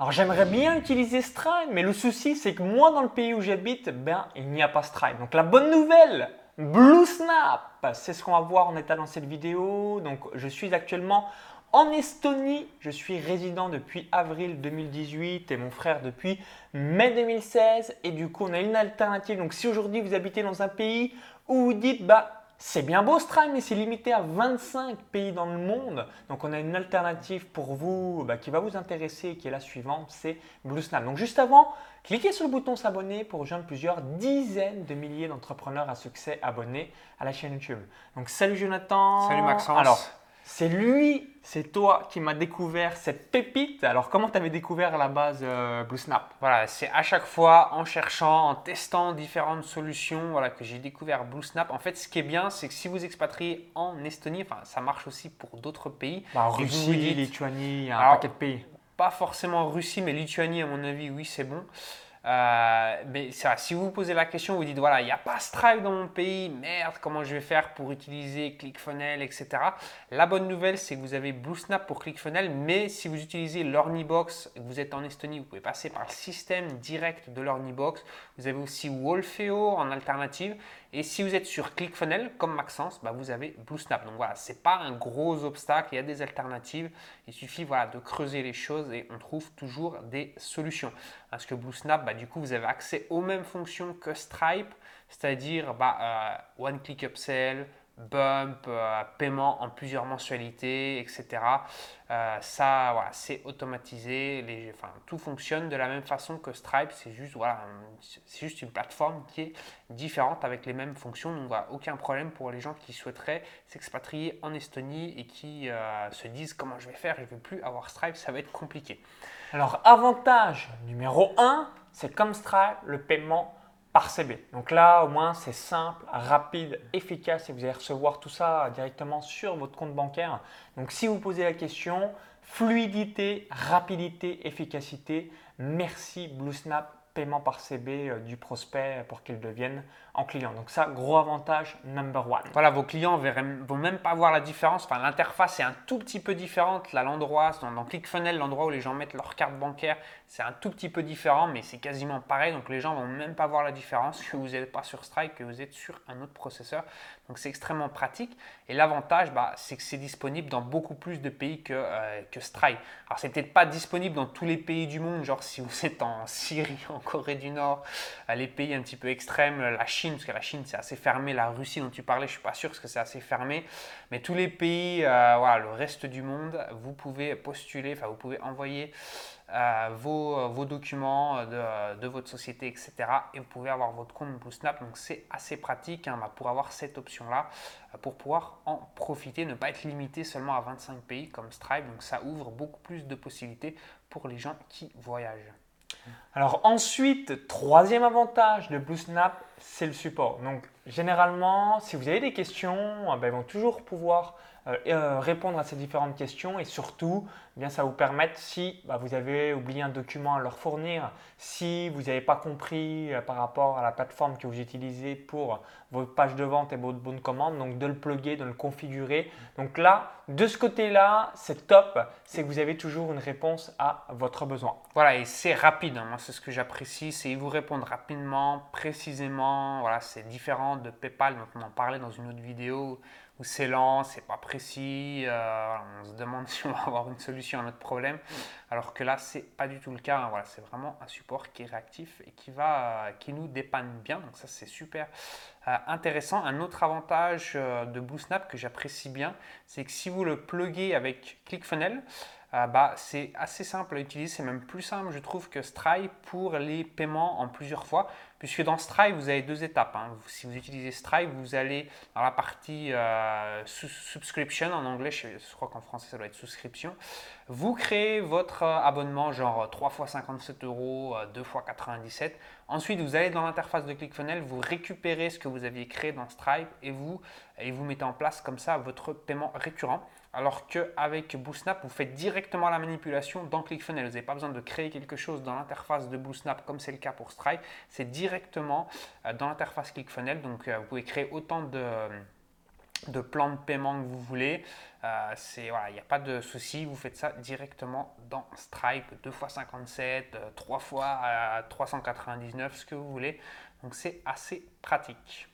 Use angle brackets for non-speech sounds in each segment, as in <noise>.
Alors j'aimerais bien utiliser Stripe, mais le souci c'est que moi dans le pays où j'habite, ben il n'y a pas Stripe. Donc la bonne nouvelle, Blue Snap, c'est ce qu'on va voir en état dans cette vidéo. Donc je suis actuellement en Estonie. Je suis résident depuis avril 2018 et mon frère depuis mai 2016. Et du coup on a une alternative. Donc si aujourd'hui vous habitez dans un pays où vous dites bah c'est bien beau Stripe, mais c'est limité à 25 pays dans le monde. Donc on a une alternative pour vous bah, qui va vous intéresser, qui est la suivante, c'est BlueSnap. Donc juste avant, cliquez sur le bouton s'abonner pour rejoindre plusieurs dizaines de milliers d'entrepreneurs à succès abonnés à la chaîne YouTube. Donc salut Jonathan. Salut Maxence. Alors, c'est lui, c'est toi qui m'a découvert cette pépite. Alors, comment tu avais découvert à la base euh, Blue Snap? Voilà, c'est à chaque fois en cherchant, en testant différentes solutions voilà, que j'ai découvert Blue Snap. En fait, ce qui est bien, c'est que si vous expatriez en Estonie, enfin, ça marche aussi pour d'autres pays. bah, Russie, Lituanie, un paquet de pays. Pas forcément Russie, mais Lituanie, à mon avis, oui, c'est bon. Euh, mais ça, si vous posez la question, vous dites voilà, il n'y a pas Stripe dans mon pays, merde, comment je vais faire pour utiliser ClickFunnels, etc. La bonne nouvelle, c'est que vous avez BlueSnap pour ClickFunnels, mais si vous utilisez l'Ornibox vous êtes en Estonie, vous pouvez passer par le système direct de l'Ornibox. Vous avez aussi Wolfeo en alternative. Et si vous êtes sur ClickFunnels, comme Maxence, bah vous avez BlueSnap. Donc voilà, ce n'est pas un gros obstacle, il y a des alternatives. Il suffit voilà, de creuser les choses et on trouve toujours des solutions. Parce que BlueSnap, bah, du coup, vous avez accès aux mêmes fonctions que Stripe, c'est-à-dire bah, euh, One Click Upsell, bump, euh, paiement en plusieurs mensualités, etc. Euh, ça, voilà, c'est automatisé. Tout fonctionne de la même façon que Stripe. C'est juste, une plateforme qui est différente avec les mêmes fonctions. Donc, aucun problème pour les gens qui souhaiteraient s'expatrier en Estonie et qui euh, se disent comment je vais faire, je ne vais plus avoir Stripe, ça va être compliqué. Alors, avantage numéro 1, c'est comme Stripe, le paiement par CB. Donc là, au moins, c'est simple, rapide, efficace et vous allez recevoir tout ça directement sur votre compte bancaire. Donc si vous posez la question, fluidité, rapidité, efficacité, merci BlueSnap paiement par CB euh, du prospect pour qu'il devienne en client. Donc ça, gros avantage number one. Voilà, vos clients ne vont même pas voir la différence. Enfin, l'interface est un tout petit peu différente. Là, l'endroit, dans, dans ClickFunnels, l'endroit où les gens mettent leur carte bancaire, c'est un tout petit peu différent, mais c'est quasiment pareil. Donc les gens vont même pas voir la différence que vous n'êtes pas sur Stripe, que vous êtes sur un autre processeur. Donc c'est extrêmement pratique. Et l'avantage, bah, c'est que c'est disponible dans beaucoup plus de pays que, euh, que Stripe. Alors c'est peut-être pas disponible dans tous les pays du monde, genre si vous êtes en Syrie, <laughs> en Corée du Nord, les pays un petit peu extrêmes, la Chine, parce que la Chine c'est assez fermé, la Russie dont tu parlais, je suis pas sûr parce que c'est assez fermé, mais tous les pays, euh, voilà, le reste du monde, vous pouvez postuler, enfin vous pouvez envoyer euh, vos, vos, documents de, votre société, etc. Et vous pouvez avoir votre compte BlueSnap. Donc c'est assez pratique hein, bah, pour avoir cette option-là, pour pouvoir en profiter, ne pas être limité seulement à 25 pays comme Stripe. Donc ça ouvre beaucoup plus de possibilités pour les gens qui voyagent. Alors ensuite, troisième avantage de BlueSnap, c'est le support. Donc généralement, si vous avez des questions, ben, ils vont toujours pouvoir euh, euh, répondre à ces différentes questions et surtout, eh bien, ça vous permettre, si bah, vous avez oublié un document à leur fournir, si vous n'avez pas compris euh, par rapport à la plateforme que vous utilisez pour votre page de vente et votre bonne commande, donc de le plugger, de le configurer. Donc là, de ce côté-là, c'est top, c'est que vous avez toujours une réponse à votre besoin. Voilà, et c'est rapide, hein. c'est ce que j'apprécie, c'est qu'ils vous répondent rapidement, précisément, voilà, c'est différent de PayPal dont on en parlait dans une autre vidéo c'est lent, c'est pas précis, euh, on se demande <laughs> si on va avoir une solution à notre problème, alors que là c'est pas du tout le cas. Hein. voilà, c'est vraiment un support qui est réactif et qui va, qui nous dépanne bien. Donc ça c'est super euh, intéressant. Un autre avantage euh, de BlueSnap que j'apprécie bien, c'est que si vous le pluguez avec ClickFunnels, bah, c'est assez simple à utiliser, c'est même plus simple je trouve que Stripe pour les paiements en plusieurs fois puisque dans Stripe, vous avez deux étapes. Hein. Si vous utilisez Stripe, vous allez dans la partie euh, subscription en anglais, je, crois qu'en français ça doit être souscription. Vous créez votre euh, abonnement genre 3 fois 57 euros, 2 euh, fois 97. Ensuite, vous allez dans l'interface de ClickFunnels, vous récupérez ce que vous aviez créé dans Stripe et vous, et vous mettez en place comme ça votre paiement récurrent. Alors qu'avec BlueSnap, vous faites directement la manipulation dans ClickFunnels. Vous n'avez pas besoin de créer quelque chose dans l'interface de BlueSnap comme c'est le cas pour Stripe. C'est directement euh, dans l'interface ClickFunnels. Donc euh, vous pouvez créer autant de de plan de paiement que vous voulez. Euh, il n'y a pas de souci, vous faites ça directement dans Stripe, 2 x 57, 3 fois 399, ce que vous voulez. Donc c'est assez pratique.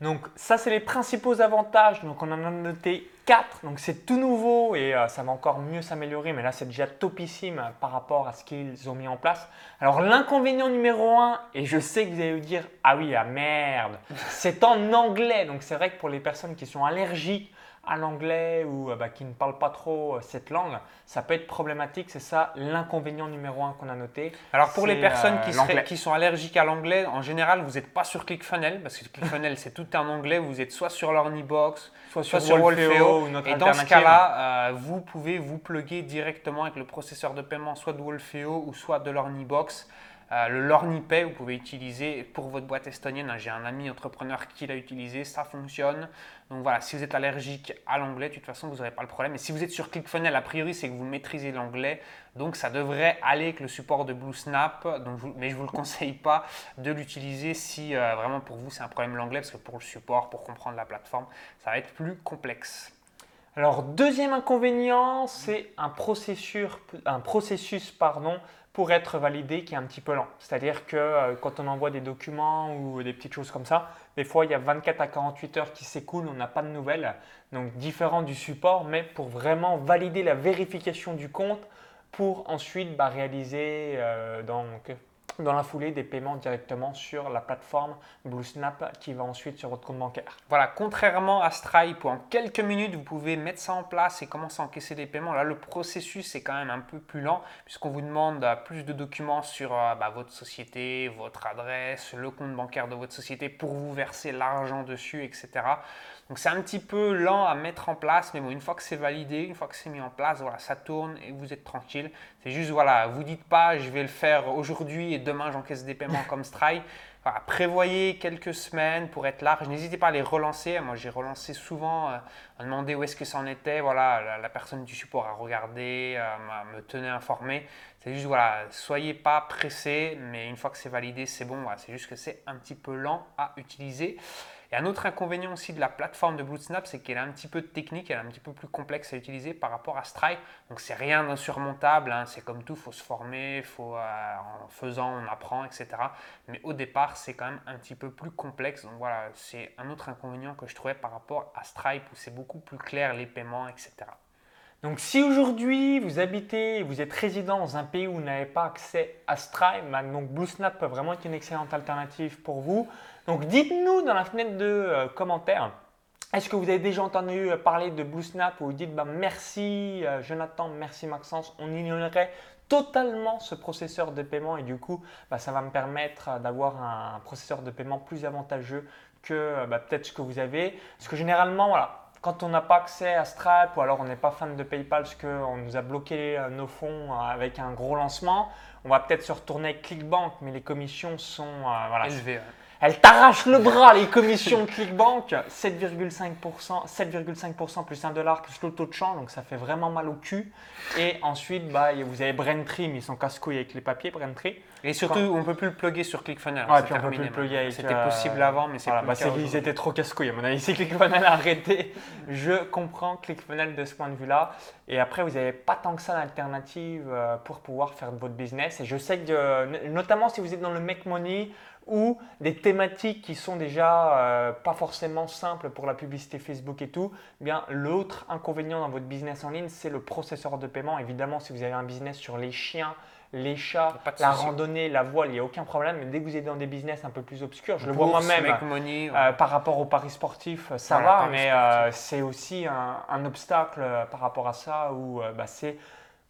Donc ça, c'est les principaux avantages. Donc on en a noté 4. Donc c'est tout nouveau et euh, ça va encore mieux s'améliorer. Mais là, c'est déjà topissime par rapport à ce qu'ils ont mis en place. Alors l'inconvénient numéro 1, et je sais que vous allez vous dire, ah oui, ah merde, c'est en anglais. Donc c'est vrai que pour les personnes qui sont allergiques à l'anglais ou euh, bah, qui ne parlent pas trop euh, cette langue, ça peut être problématique. C'est ça l'inconvénient numéro un qu'on a noté. Alors pour les personnes euh, qui, sont allergiques à l'anglais, en général, vous n'êtes pas sur ClickFunnels parce que ClickFunnels c'est tout en anglais. Vous êtes soit sur l'Ornibox, soit, soit sur, Wolfeo. Et dans ce cas-là, vous pouvez vous plugger directement avec le processeur de paiement soit de Wolfeo ou soit de l'Ornibox. Euh, le LorniPay, vous pouvez utiliser pour votre boîte estonienne. J'ai un ami entrepreneur qui l'a utilisé, ça fonctionne. Donc voilà, si vous êtes allergique à l'anglais, de toute façon, vous n'aurez pas le problème. Et si vous êtes sur ClickFunnels, a priori, c'est que vous maîtrisez l'anglais. Donc ça devrait aller avec le support de BlueSnap. mais je ne vous le conseille pas de l'utiliser si euh, vraiment pour vous c'est un problème l'anglais, parce que pour le support, pour comprendre la plateforme, ça va être plus complexe. Alors, deuxième inconvénient, c'est un processus, un processus pardon, pour être validé qui est un petit peu lent. C'est-à-dire que euh, quand on envoie des documents ou des petites choses comme ça, des fois il y a 24 à 48 heures qui s'écoulent, on n'a pas de nouvelles. Donc différent du support, mais pour vraiment valider la vérification du compte pour ensuite bah, réaliser euh, donc, dans la foulée des paiements directement sur la plateforme BlueSnap qui va ensuite sur votre compte bancaire. Voilà, contrairement à Stripe où en quelques minutes vous pouvez mettre ça en place et commencer à encaisser des paiements, là le processus est quand même un peu plus lent puisqu'on vous demande euh, plus de documents sur euh, bah, votre société, votre adresse, le compte bancaire de votre société pour vous verser l'argent dessus, etc. Donc c'est un petit peu lent à mettre en place, mais bon, une fois que c'est validé, une fois que c'est mis en place, voilà, ça tourne et vous êtes tranquille. C'est juste, voilà, vous dites pas, je vais le faire aujourd'hui et j'encaisse des paiements comme Stripe. Prévoyez quelques semaines pour être large. N'hésitez pas à les relancer. Moi, j'ai relancé souvent, euh, à demander où est-ce que ça en était. Voilà, la, personne du support a regardé, euh, me tenait informé. C'est juste, voilà, soyez pas pressé, mais une fois que c'est validé, c'est bon. c'est juste que c'est un petit peu lent à utiliser. Et un autre inconvénient aussi de la plateforme de BlueSnap, c'est qu'elle est un petit peu technique, elle est un petit peu plus complexe à utiliser par rapport à Stripe. Donc c'est rien d'insurmontable, hein. c'est comme tout, il faut se former, faut, euh, en faisant on apprend, etc. Mais au départ, c'est quand même un petit peu plus complexe. Donc voilà, c'est un autre inconvénient que je trouvais par rapport à Stripe où c'est beaucoup plus clair les paiements, etc. Donc si aujourd'hui vous habitez, vous êtes résident dans un pays où vous n'avez pas accès à Stripe, bah, donc BlueSnap peut vraiment être une excellente alternative pour vous. Donc dites-nous dans la fenêtre de euh, commentaires, est-ce que vous avez déjà entendu euh, parler de BlueSnap ou vous dites bah, merci euh, Jonathan, merci Maxence, on ignorerait totalement ce processeur de paiement et du coup bah, ça va me permettre d'avoir un processeur de paiement plus avantageux que peut-être ce que vous avez. Parce que généralement, voilà, quand on n'a pas accès à Stripe ou alors on n'est pas fan de PayPal parce qu'on nous a bloqué euh, nos fonds euh, avec un gros lancement, on va peut-être se retourner avec ClickBank, mais les commissions sont euh, élevées. Elle t'arrache le bras, les commissions de ClickBank, 7,5%, 7,5% plus 1 dollar plus le taux de change, donc ça fait vraiment mal au cul. Et ensuite, bah, vous avez Braintree, mais ils sont casse-couilles avec les papiers, Braintree. Et surtout, on ne peut plus le plugger sur ClickFunnels. Ouais, puis on peut plus le plugger avec. C'était possible avant, mais c'est voilà, bah, Ils étaient trop casse-couilles. À mon avis, <laughs> si ClickFunnels a arrêté, je comprends ClickFunnels de ce point de vue-là. Et après, vous n'avez pas tant que ça d'alternative euh, pour pouvoir faire votre business. Et je sais que, notamment si vous êtes dans le make money, ou des thématiques qui sont déjà euh, pas forcément simples pour la publicité Facebook et tout, eh bien l'autre inconvénient dans votre business en ligne, c'est le processeur de paiement. Évidemment, si vous avez un business sur les chiens, les chats, la randonnée, la voile, il n'y a aucun problème. Mais dès que vous êtes dans des business un peu plus obscurs, je le vois moi-même euh, par rapport aux paris sportifs, ça va, mais euh, c'est aussi un, obstacle par rapport à ça où bah, c'est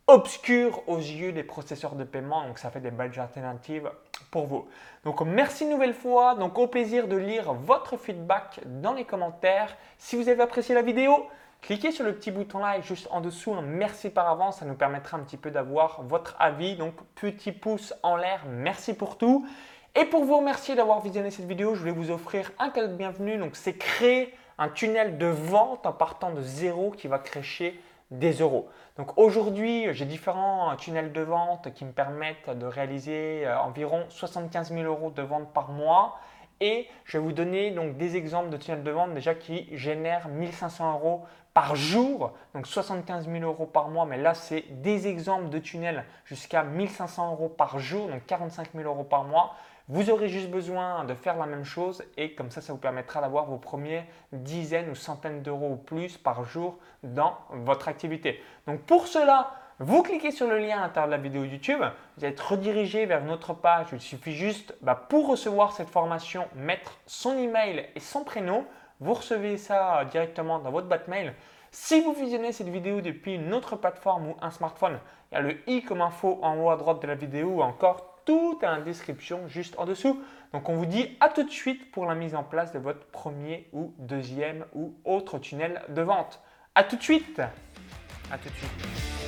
obscur aux yeux des processeurs de paiement. Donc ça fait des belles alternatives pour vous. Donc merci une nouvelle fois. Donc au plaisir de lire votre feedback dans les commentaires. Si vous avez apprécié la vidéo, cliquez sur le petit bouton like juste en dessous. Merci par avance. Ça nous permettra un petit peu d'avoir votre avis. Donc petit pouce en l'air. Merci pour tout. Et pour vous remercier d'avoir visionné cette vidéo, je vais vous offrir un cadeau de bienvenue. Donc c'est créer un tunnel de vente en partant de zéro qui va créer des euros. Donc aujourd'hui, j'ai différents tunnels de vente qui me permettent de réaliser euh, environ 75 000 euros de vente par mois et je vais vous donner donc des exemples de tunnels de vente déjà qui génèrent 1500 euros par jour, donc 75 000 euros par mois, mais là c'est des exemples de tunnels jusqu'à 1500 euros par jour, donc 45 000 euros par mois. Vous aurez juste besoin de faire la même chose et comme ça, ça vous permettra d'avoir vos premières dizaines ou centaines d'euros ou plus par jour dans votre activité. Donc pour cela, vous cliquez sur le lien à l'intérieur de la vidéo YouTube, vous êtes redirigé vers une autre page. Il suffit juste, bah, pour recevoir cette formation, mettre son email et son prénom. Vous recevez ça directement dans votre boîte mail. Si vous visionnez cette vidéo depuis une autre plateforme ou un smartphone, il y a le i comme info en haut à droite de la vidéo ou encore tout est en description juste en dessous. Donc on vous dit à tout de suite pour la mise en place de votre premier ou deuxième ou autre tunnel de vente. À tout de suite. À tout de suite.